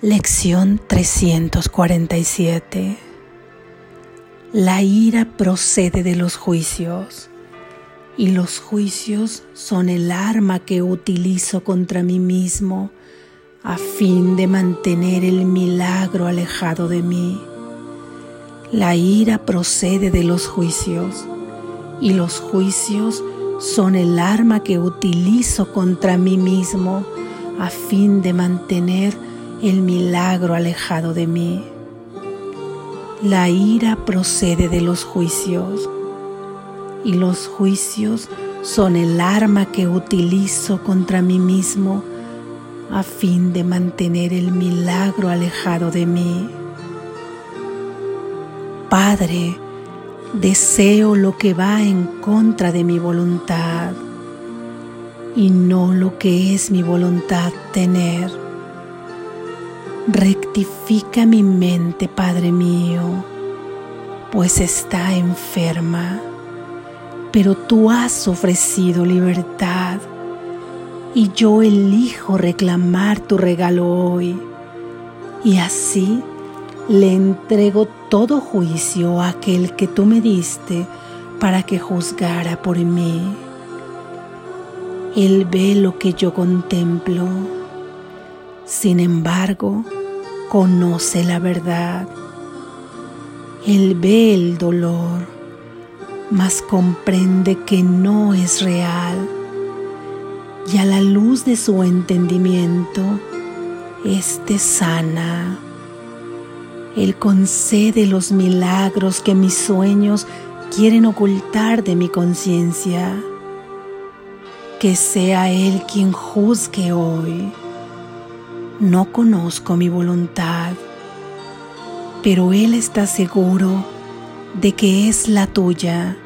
Lección 347 La ira procede de los juicios y los juicios son el arma que utilizo contra mí mismo a fin de mantener el milagro alejado de mí. La ira procede de los juicios y los juicios son el arma que utilizo contra mí mismo a fin de mantener el milagro alejado de mí. La ira procede de los juicios y los juicios son el arma que utilizo contra mí mismo a fin de mantener el milagro alejado de mí. Padre, deseo lo que va en contra de mi voluntad y no lo que es mi voluntad tener Rectifica mi mente, Padre mío, pues está enferma, pero tú has ofrecido libertad y yo elijo reclamar tu regalo hoy. Y así le entrego todo juicio a aquel que tú me diste para que juzgara por mí. Él ve lo que yo contemplo. Sin embargo, conoce la verdad. Él ve el dolor, mas comprende que no es real. Y a la luz de su entendimiento, éste sana. Él concede los milagros que mis sueños quieren ocultar de mi conciencia. Que sea Él quien juzgue hoy no conozco mi voluntad, pero Él está seguro de que es la tuya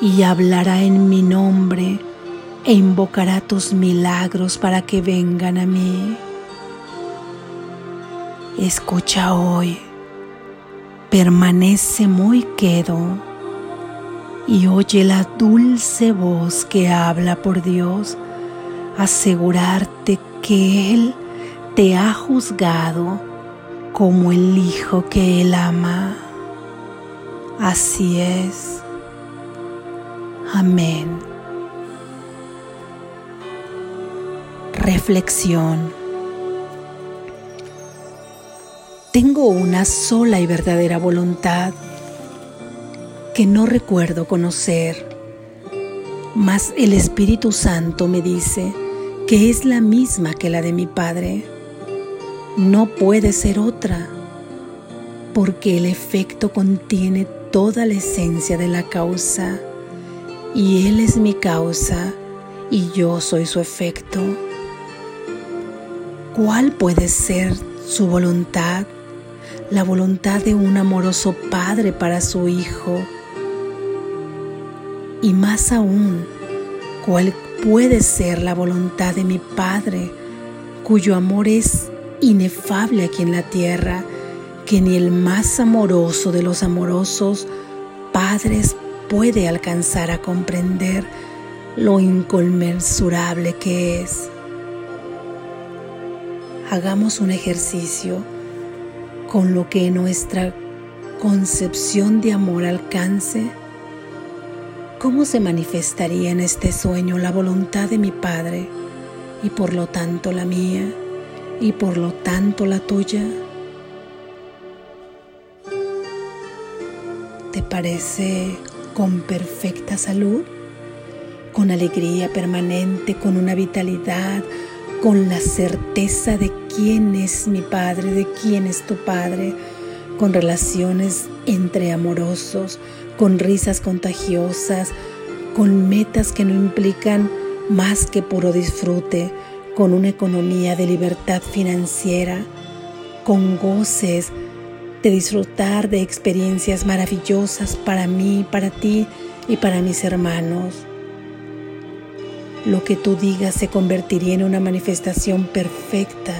y hablará en mi nombre e invocará tus milagros para que vengan a mí. Escucha hoy, permanece muy quedo y oye la dulce voz que habla por Dios, asegurarte que Él te ha juzgado como el Hijo que Él ama. Así es. Amén. Reflexión. Tengo una sola y verdadera voluntad que no recuerdo conocer, mas el Espíritu Santo me dice que es la misma que la de mi Padre no puede ser otra, porque el efecto contiene toda la esencia de la causa, y Él es mi causa y yo soy su efecto. ¿Cuál puede ser su voluntad? La voluntad de un amoroso padre para su hijo. Y más aún, ¿cuál puede ser la voluntad de mi Padre, cuyo amor es inefable aquí en la tierra que ni el más amoroso de los amorosos padres puede alcanzar a comprender lo inconmensurable que es. Hagamos un ejercicio con lo que nuestra concepción de amor alcance. ¿Cómo se manifestaría en este sueño la voluntad de mi Padre y por lo tanto la mía? Y por lo tanto la tuya? ¿Te parece con perfecta salud? Con alegría permanente, con una vitalidad, con la certeza de quién es mi Padre, de quién es tu Padre, con relaciones entre amorosos, con risas contagiosas, con metas que no implican más que puro disfrute, con una economía de libertad financiera, con goces de disfrutar de experiencias maravillosas para mí, para ti y para mis hermanos. Lo que tú digas se convertiría en una manifestación perfecta,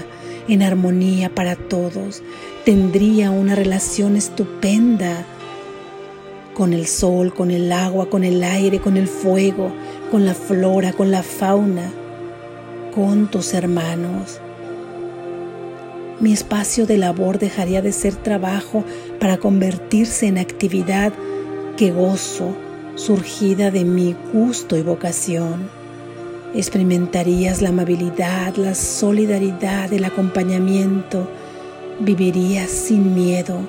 en armonía para todos. Tendría una relación estupenda con el sol, con el agua, con el aire, con el fuego, con la flora, con la fauna con tus hermanos. Mi espacio de labor dejaría de ser trabajo para convertirse en actividad que gozo, surgida de mi gusto y vocación. Experimentarías la amabilidad, la solidaridad, el acompañamiento. Vivirías sin miedo.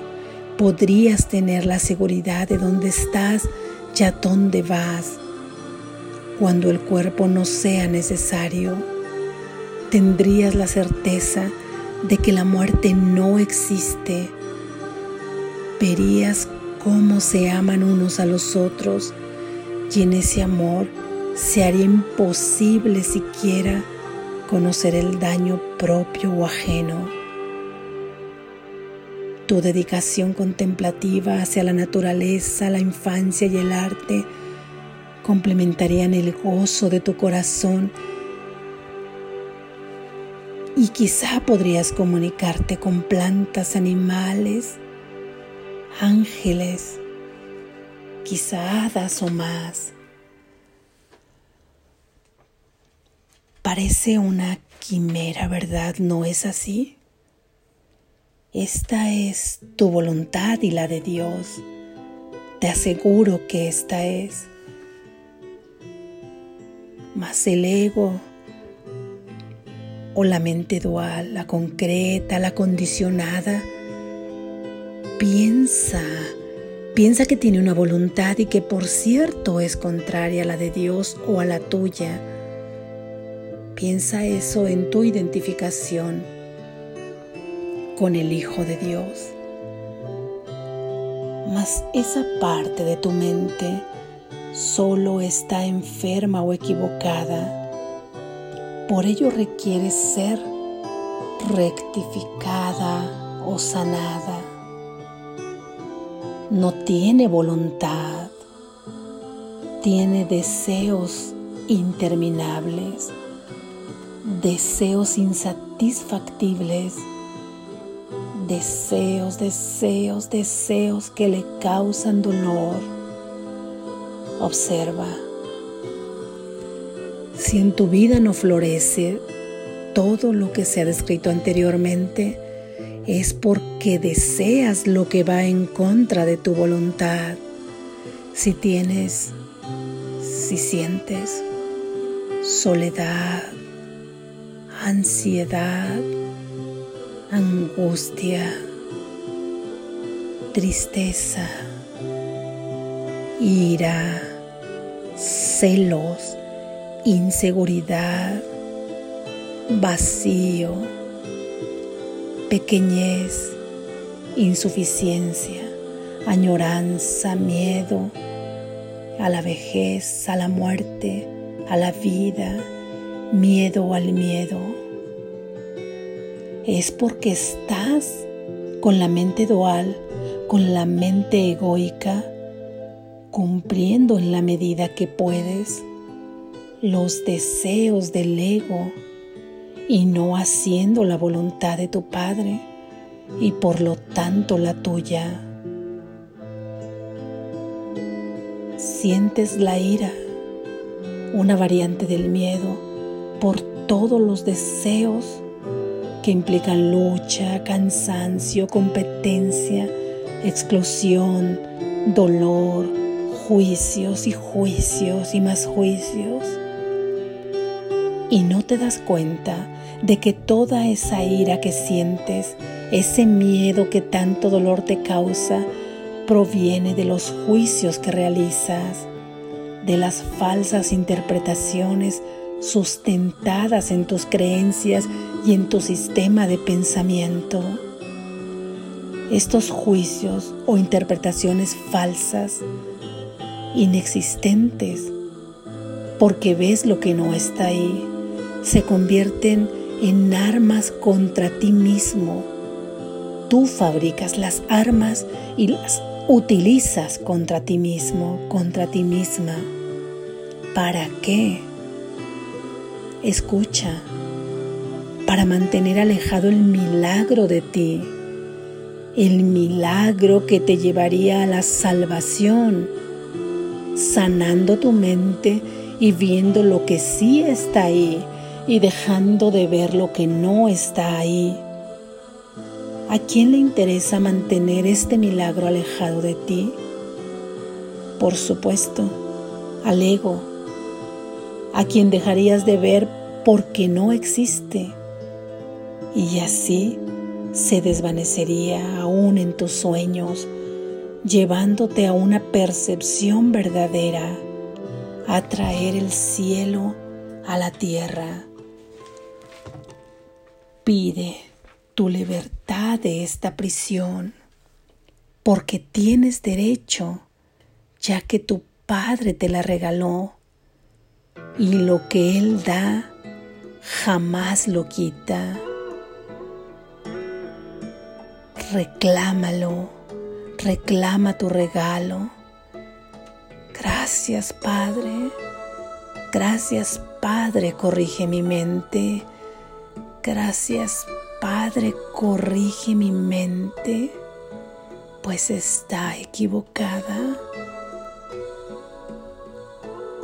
Podrías tener la seguridad de dónde estás y a dónde vas. Cuando el cuerpo no sea necesario, tendrías la certeza de que la muerte no existe. Verías cómo se aman unos a los otros y en ese amor se haría imposible siquiera conocer el daño propio o ajeno. Tu dedicación contemplativa hacia la naturaleza, la infancia y el arte complementarían el gozo de tu corazón y quizá podrías comunicarte con plantas, animales, ángeles, quizá hadas o más. Parece una quimera, ¿verdad? ¿No es así? Esta es tu voluntad y la de Dios. Te aseguro que esta es. Mas el ego o la mente dual, la concreta, la condicionada, piensa, piensa que tiene una voluntad y que por cierto es contraria a la de Dios o a la tuya. Piensa eso en tu identificación con el Hijo de Dios. Mas esa parte de tu mente solo está enferma o equivocada por ello requiere ser rectificada o sanada. No tiene voluntad, tiene deseos interminables, deseos insatisfactibles, deseos, deseos, deseos que le causan dolor. Observa si en tu vida no florece todo lo que se ha descrito anteriormente, es porque deseas lo que va en contra de tu voluntad. Si tienes, si sientes soledad, ansiedad, angustia, tristeza, ira, celos, inseguridad, vacío, pequeñez, insuficiencia, añoranza, miedo a la vejez, a la muerte, a la vida, miedo al miedo. Es porque estás con la mente dual, con la mente egoica, cumpliendo en la medida que puedes los deseos del ego y no haciendo la voluntad de tu Padre y por lo tanto la tuya. Sientes la ira, una variante del miedo, por todos los deseos que implican lucha, cansancio, competencia, exclusión, dolor, juicios y juicios y más juicios y no te das cuenta de que toda esa ira que sientes, ese miedo que tanto dolor te causa, proviene de los juicios que realizas, de las falsas interpretaciones sustentadas en tus creencias y en tu sistema de pensamiento. Estos juicios o interpretaciones falsas, inexistentes, porque ves lo que no está ahí, se convierten en armas contra ti mismo. Tú fabricas las armas y las utilizas contra ti mismo, contra ti misma. ¿Para qué? Escucha, para mantener alejado el milagro de ti, el milagro que te llevaría a la salvación, sanando tu mente y viendo lo que sí está ahí y dejando de ver lo que no está ahí. ¿A quién le interesa mantener este milagro alejado de ti? Por supuesto, al ego, a quien dejarías de ver porque no existe. Y así se desvanecería aún en tus sueños, llevándote a una percepción verdadera, a traer el cielo a la tierra. Pide tu libertad de esta prisión, porque tienes derecho, ya que tu Padre te la regaló, y lo que Él da jamás lo quita. Reclámalo, reclama tu regalo. Gracias Padre, gracias Padre, corrige mi mente. Gracias Padre, corrige mi mente, pues está equivocada.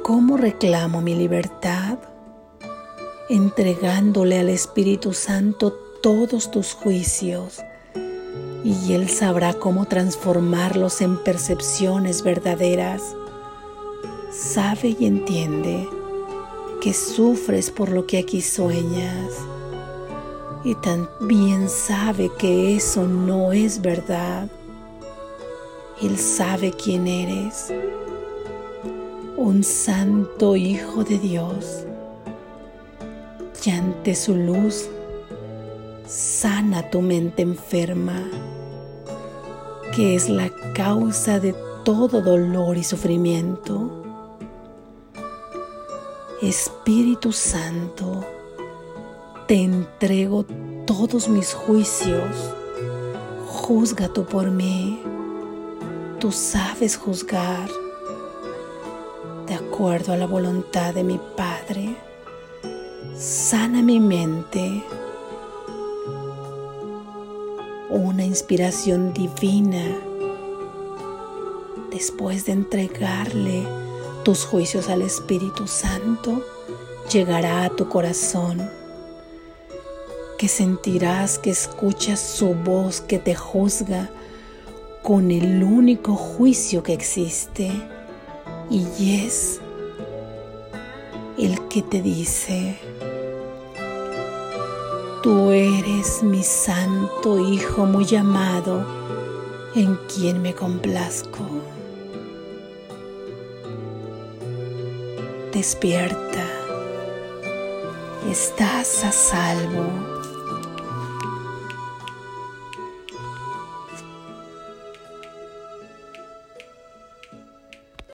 ¿Cómo reclamo mi libertad? Entregándole al Espíritu Santo todos tus juicios y Él sabrá cómo transformarlos en percepciones verdaderas. Sabe y entiende que sufres por lo que aquí sueñas y también sabe que eso no es verdad. Él sabe quién eres, un santo hijo de Dios. Y ante su luz, sana tu mente enferma, que es la causa de todo dolor y sufrimiento. Espíritu Santo, te entrego todos mis juicios. Juzga tú por mí. Tú sabes juzgar de acuerdo a la voluntad de mi Padre. Sana mi mente. Una inspiración divina después de entregarle tus juicios al Espíritu Santo llegará a tu corazón que sentirás que escuchas su voz que te juzga con el único juicio que existe y es el que te dice, tú eres mi santo Hijo muy amado en quien me complazco. Despierta, estás a salvo